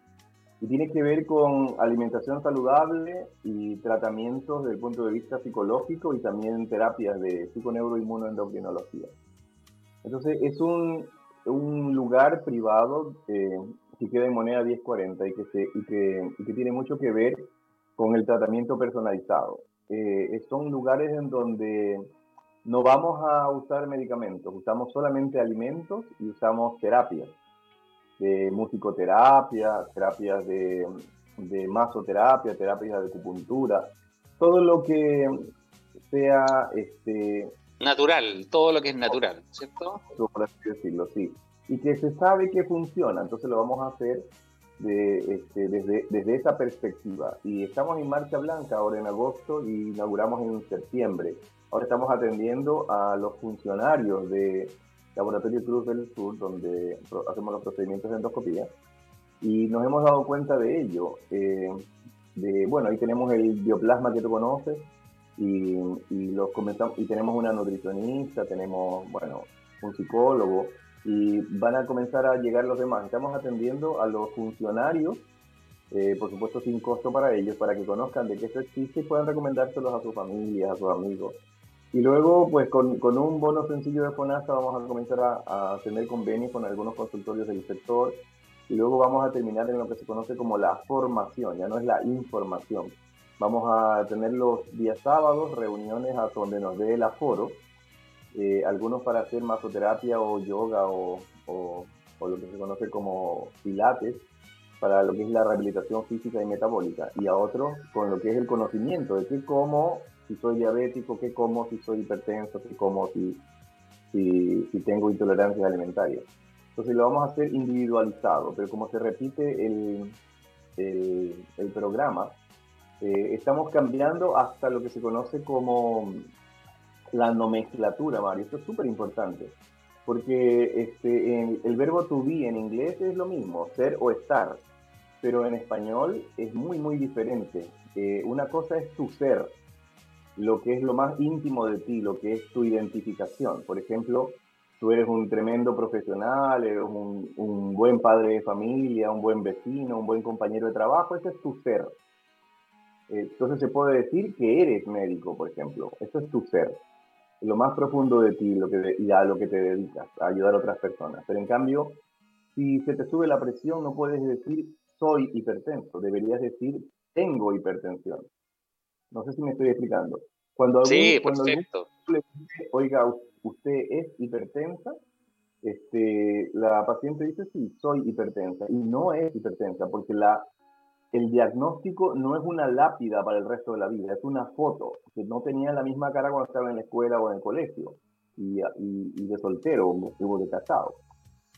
S4: Y tiene que ver con alimentación saludable y tratamientos desde el punto de vista psicológico y también terapias de psiconeuroinmunoendocrinología. Entonces es un, lugar privado eh, que queda en moneda 1040 y que, se, y que, y que tiene mucho que ver con el tratamiento personalizado. Eh, son lugares en donde no vamos a usar medicamentos, usamos solamente alimentos y usamos terapias, de musicoterapia, terapias de, de masoterapia, terapias de acupuntura, todo lo que sea este,
S3: natural, todo lo que es natural, ¿cierto?
S4: Por así decirlo, sí y que se sabe que funciona. Entonces lo vamos a hacer este, desde, desde esa perspectiva. Y estamos en Marcha Blanca ahora en agosto y inauguramos en septiembre. Ahora estamos atendiendo a los funcionarios de Laboratorio Cruz del Sur, donde hacemos los procedimientos de endoscopía, y nos hemos dado cuenta de ello. Eh, bueno, ahí tenemos el bioplasma que tú conoces, y, y, los comenzamos, y tenemos una nutricionista, tenemos, bueno, un psicólogo, y van a comenzar a llegar los demás. Estamos atendiendo a los funcionarios, eh, por supuesto sin costo para ellos, para que conozcan de qué esto existe y puedan recomendárselos a sus familias, a sus amigos. Y luego, pues con, con un bono sencillo de FONASA vamos a comenzar a, a tener convenios con algunos consultorios del sector y luego vamos a terminar en lo que se conoce como la formación, ya no es la información. Vamos a tener los días sábados reuniones a donde nos dé el aforo, eh, algunos para hacer masoterapia o yoga o, o, lo que se conoce como pilates, para lo que es la rehabilitación física y metabólica, y a otros con lo que es el conocimiento de qué como si soy diabético, qué como si soy hipertenso, qué como si, si, si tengo intolerancias alimentarias. Entonces lo vamos a hacer individualizado, pero como se repite el, el, el programa, eh, estamos cambiando hasta lo que se conoce como la nomenclatura, Mario. Esto es súper importante, porque este, el verbo to be en inglés es lo mismo, ser o estar, pero en español es muy, muy diferente. Eh, una cosa es tu ser, lo que es lo más íntimo de ti, lo que es tu identificación. Por ejemplo, tú eres un tremendo profesional, eres un, buen padre de familia, un buen vecino, un buen compañero de trabajo, ese es tu ser. Entonces se puede decir que eres médico, por ejemplo. Eso es tu ser. Lo más profundo de ti lo que, y a lo que te dedicas, a ayudar a otras personas. Pero en cambio, si se te sube la presión, no puedes decir soy hipertenso. Deberías decir tengo hipertensión. No sé si me estoy explicando.
S3: Cuando sí, cuando le dice,
S4: oiga, usted es hipertensa, este, la paciente dice sí, soy hipertensa. Y no es hipertensa, porque la el diagnóstico no es una lápida para el resto de la vida, es una foto, que no tenía la misma cara cuando estaba en la escuela o en el colegio, y, de soltero o de casado.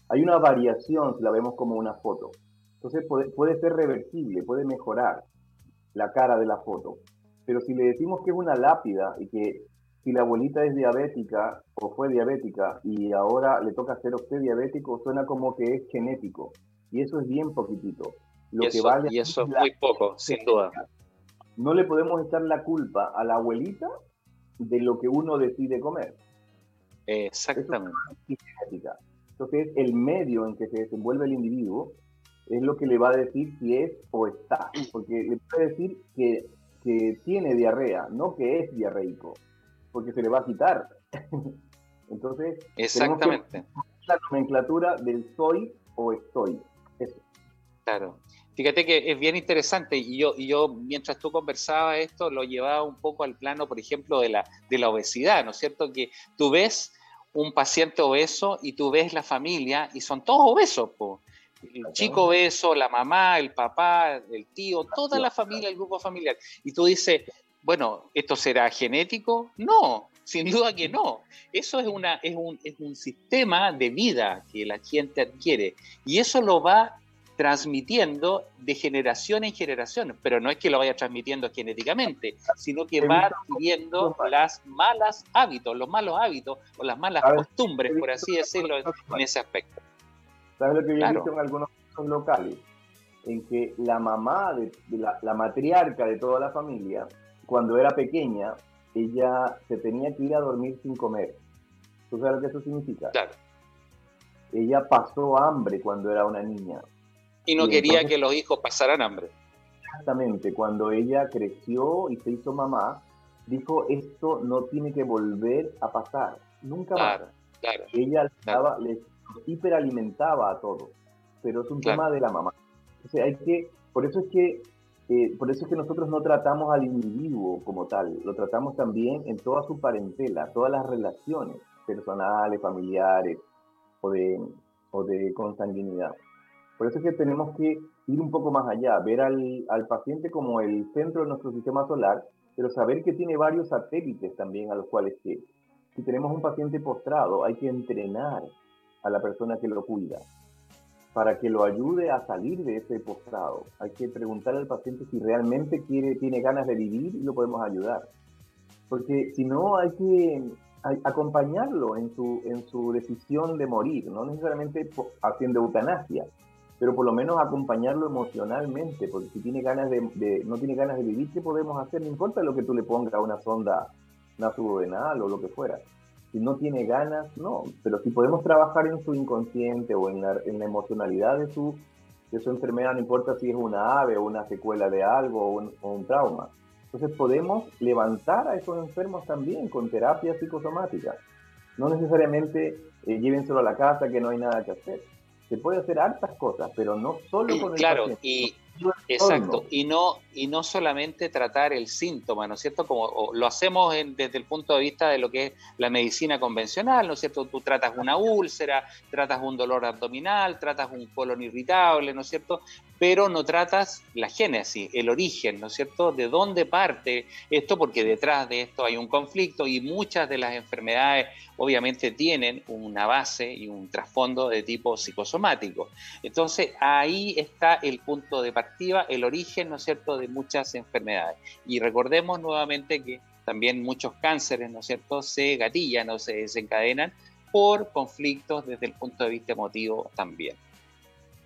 S4: Hay una variación si la vemos como una foto. Entonces puede, puede ser reversible, puede mejorar la cara de la foto. Pero si le decimos que es una lápida y que si la abuelita es diabética o fue diabética y ahora le toca ser usted diabético, suena como que es genético. Y eso es bien poquitito
S3: y eso, vale es muy poco, sin duda.
S4: No le podemos echar la culpa a la abuelita de lo que uno decide comer.
S3: Exactamente.
S4: Entonces, el medio en que se desenvuelve el individuo es lo que le va a decir si es o está. Porque le puede decir que, que tiene diarrea, no que es diarreico, porque se le va a quitar. Entonces,
S3: exactamente.
S4: La nomenclatura del soy o estoy. Eso.
S3: Claro. Fíjate que es bien interesante y yo, y yo mientras tú conversabas esto lo llevaba un poco al plano, por ejemplo, de la, de la obesidad, ¿no es cierto? Que tú ves un paciente obeso y tú ves la familia y son todos obesos, el chico obeso, la mamá, el papá, el tío, toda la familia, el grupo familiar. Y tú dices, bueno, ¿esto será genético? No, sin duda que no. Eso es, una, es, un, es un sistema de vida que la gente adquiere y eso lo va transmitiendo de generación en generación, pero no es que lo vaya transmitiendo genéticamente, sino que va adquiriendo las malas hábitos, los malos hábitos o las malas costumbres, por así decirlo, en ese aspecto.
S4: ¿Sabes lo que yo he visto en algunos casos locales? En que la mamá, de, la, la matriarca de toda la familia, cuando era pequeña, ella se tenía que ir a dormir sin comer. ¿Tú sabes lo que eso significa?
S3: Claro.
S4: Ella pasó hambre cuando era una niña
S3: y no quería que los hijos pasaran hambre.
S4: Exactamente, cuando ella creció y se hizo mamá, dijo, esto no tiene que volver a pasar, nunca más.
S3: Claro,
S4: ella les hiperalimentaba a todos, pero es un tema de la mamá. hay que, por eso es que eh, por eso es que nosotros no tratamos al individuo como tal, lo tratamos también en toda su parentela, todas las relaciones personales, familiares o de, o de consanguinidad. Por eso es que tenemos que ir un poco más allá, ver al, al paciente como el centro de nuestro sistema solar, pero saber que tiene varios satélites también a los cuales que, si tenemos un paciente postrado, hay que entrenar a la persona que lo cuida para que lo ayude a salir de ese postrado. Hay que preguntar al paciente si realmente quiere, tiene ganas de vivir y lo podemos ayudar. Porque si no, hay que acompañarlo en su, en su decisión de morir, no necesariamente haciendo eutanasia, pero por lo menos acompañarlo emocionalmente, porque si tiene ganas de, no tiene ganas de vivir, ¿qué podemos hacer? No importa lo que tú le pongas una sonda nasogrenal o lo que fuera. Si no tiene ganas, no, pero si podemos trabajar en su inconsciente o en la, en la emocionalidad de su, de su enfermedad, no importa si es una ave o una secuela de algo o un, o un trauma. Entonces podemos levantar a esos enfermos también con terapia psicosomática. No necesariamente eh, llévenselo a la casa que no hay nada que hacer se puede hacer hartas cosas, pero no solo con el
S3: Claro, y, Exacto, y no, y no solamente tratar el síntoma, ¿no es cierto? Como lo hacemos desde el punto de vista de lo que es la medicina convencional, ¿no es cierto? Tú tratas una úlcera, tratas un dolor abdominal, tratas un colon irritable, ¿no es cierto? Pero no tratas la génesis, el origen, ¿no es cierto? De dónde parte esto, porque detrás de esto hay un conflicto y muchas de las enfermedades obviamente tienen una base y un trasfondo de tipo psicosomático. Entonces ahí está el punto de partida, el origen, ¿no es cierto?, de muchas enfermedades. Y recordemos nuevamente que también muchos cánceres, ¿no es cierto?, se gatillan o se desencadenan por conflictos desde el punto de vista emotivo también.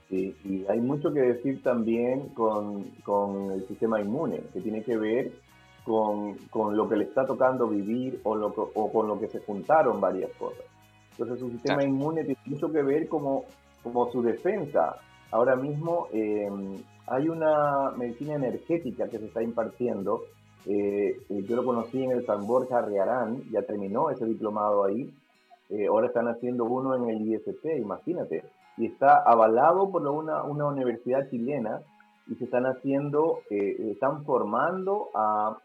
S4: Sí, y hay mucho que decir también con, con el sistema inmune, que tiene que ver con, con, lo que le está tocando vivir o, lo, o, con lo que se juntaron varias cosas. Entonces su sistema inmune tiene mucho que ver como, como su defensa. Ahora mismo eh, hay una medicina energética que se está impartiendo. Eh, eh, yo lo conocí en el San Borja Rearán, ya terminó ese diplomado ahí. ahora están haciendo uno en el IST, imagínate. Y está avalado por una, una universidad chilena y se están haciendo, están formando a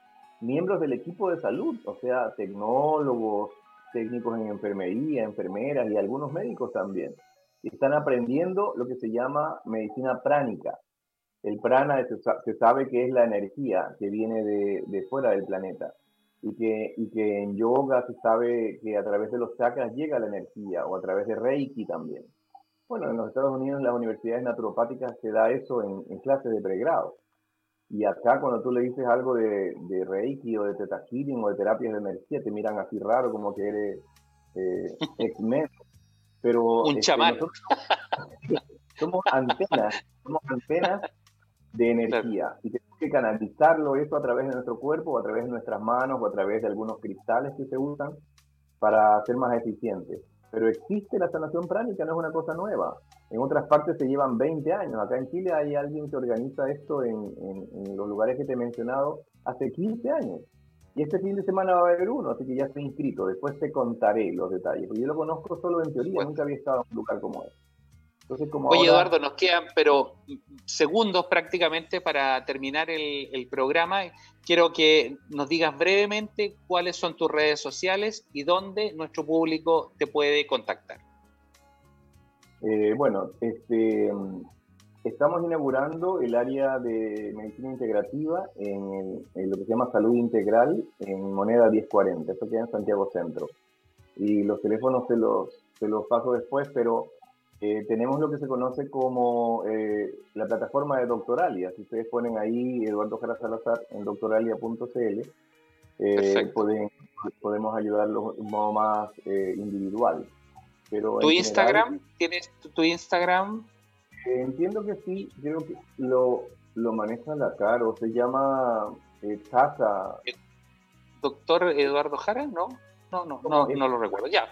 S4: miembros del equipo de salud, o sea, tecnólogos, técnicos en enfermería, enfermeras y algunos médicos también. Están aprendiendo lo que se llama medicina pránica. El prana se sabe que es la energía que viene de, fuera del planeta y que, y que en yoga se sabe que a través de los chakras llega la energía o a través de Reiki también. Bueno, en los Estados Unidos en las universidades naturopáticas se da eso en, en clases de pregrado. Y acá cuando tú le dices algo de, de Reiki o de Teta o de terapias de energía, te miran así raro como que eres eh, ex Pero
S3: un este,
S4: somos antenas, somos antenas de energía. Y tenemos que canalizarlo eso a través de nuestro cuerpo o a través de nuestras manos o a través de algunos cristales que se usan para ser más eficientes. Pero existe la sanación pránica, no es una cosa nueva. En otras partes se llevan 20 años. Acá en Chile hay alguien que organiza esto en, los lugares que te he mencionado hace 15 años. Y este fin de semana va a haber uno, así que ya estoy inscrito. Después te contaré los detalles. Porque yo lo conozco solo en teoría, nunca había estado en un lugar como este.
S3: Oye, Eduardo, nos quedan, pero segundos prácticamente para terminar el, programa. Quiero que nos digas brevemente cuáles son tus redes sociales y dónde nuestro público te puede contactar.
S4: Eh, bueno, este, estamos inaugurando el área de medicina integrativa en, lo que se llama salud integral en moneda 1040. Esto queda en Santiago Centro. Y los teléfonos se los, se los paso después, pero eh, tenemos lo que se conoce como eh, la plataforma de Doctoralia. Si ustedes ponen ahí Eduardo Jara Salazar en doctoralia.cl, eh, pueden, podemos ayudarlos de un modo más individual.
S3: Pero ¿Tu Instagram? ¿Tienes tu, Instagram?
S4: entiendo que sí, creo que lo, lo maneja la Caro, se llama Tasa.
S3: ¿Doctor Eduardo Jara? No, no, no, no, no lo recuerdo. Ya,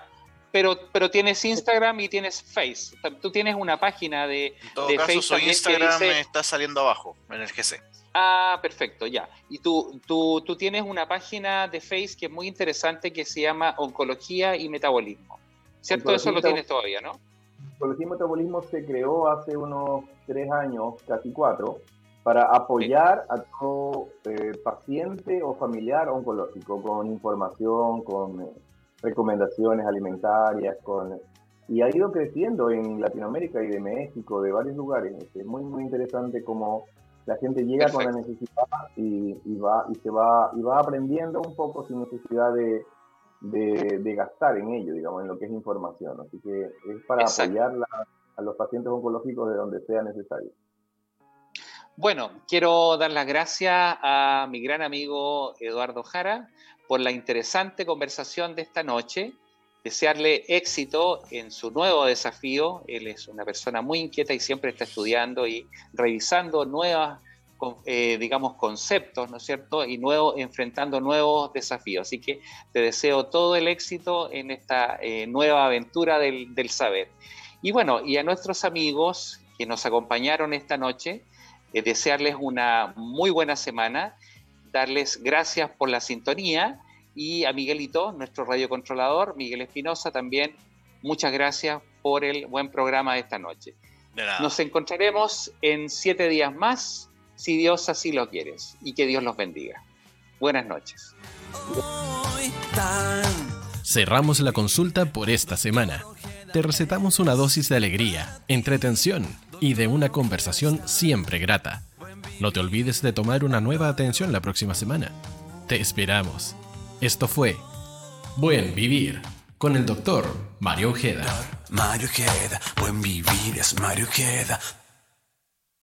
S3: pero, pero tienes Instagram y tienes Face. Tú tienes una página de,
S5: en todo caso, Su Instagram está saliendo abajo en el GC.
S3: Ah, perfecto, ya. Y tú, tú, tú tienes una página de Face que es muy interesante que se llama Oncología y Metabolismo. ¿Cierto? Eso lo tienes todavía, ¿no?
S4: Oncología y Metabolismo se creó hace unos tres años, casi cuatro, para apoyar a todo eh, paciente o familiar oncológico con información, con eh, recomendaciones alimentarias, con, y ha ido creciendo en Latinoamérica y de México, de varios lugares. Es muy, muy interesante cómo la gente llega con la necesidad y, va, y, se va, y va aprendiendo un poco sin necesidad de, de, gastar en ello, digamos, en lo que es información. Así que es para apoyar a los pacientes oncológicos de donde sea necesario.
S3: Bueno, quiero dar las gracias a mi gran amigo Eduardo Jara por la interesante conversación de esta noche. Desearle éxito en su nuevo desafío. Él es una persona muy inquieta y siempre está estudiando y revisando nuevas, eh, digamos, conceptos, ¿no es cierto? Y nuevo, enfrentando nuevos desafíos. Así que te deseo todo el éxito en esta eh, nueva aventura del, saber. Y bueno, y a nuestros amigos que nos acompañaron esta noche, eh, desearles una muy buena semana darles gracias por la sintonía y a Miguelito, nuestro radiocontrolador, Miguel Espinosa, también muchas gracias por el buen programa de esta noche. Nos encontraremos en siete días más, si Dios así lo quiere, y que Dios los bendiga. Buenas noches.
S2: Cerramos la consulta por esta semana. Te recetamos una dosis de alegría, entretención y de una conversación siempre grata. No te olvides de tomar una nueva atención la próxima semana. Te esperamos. Esto fue Buen Vivir con el doctor Mario Ojeda.
S1: Mario Ojeda, buen vivir es Mario Ojeda.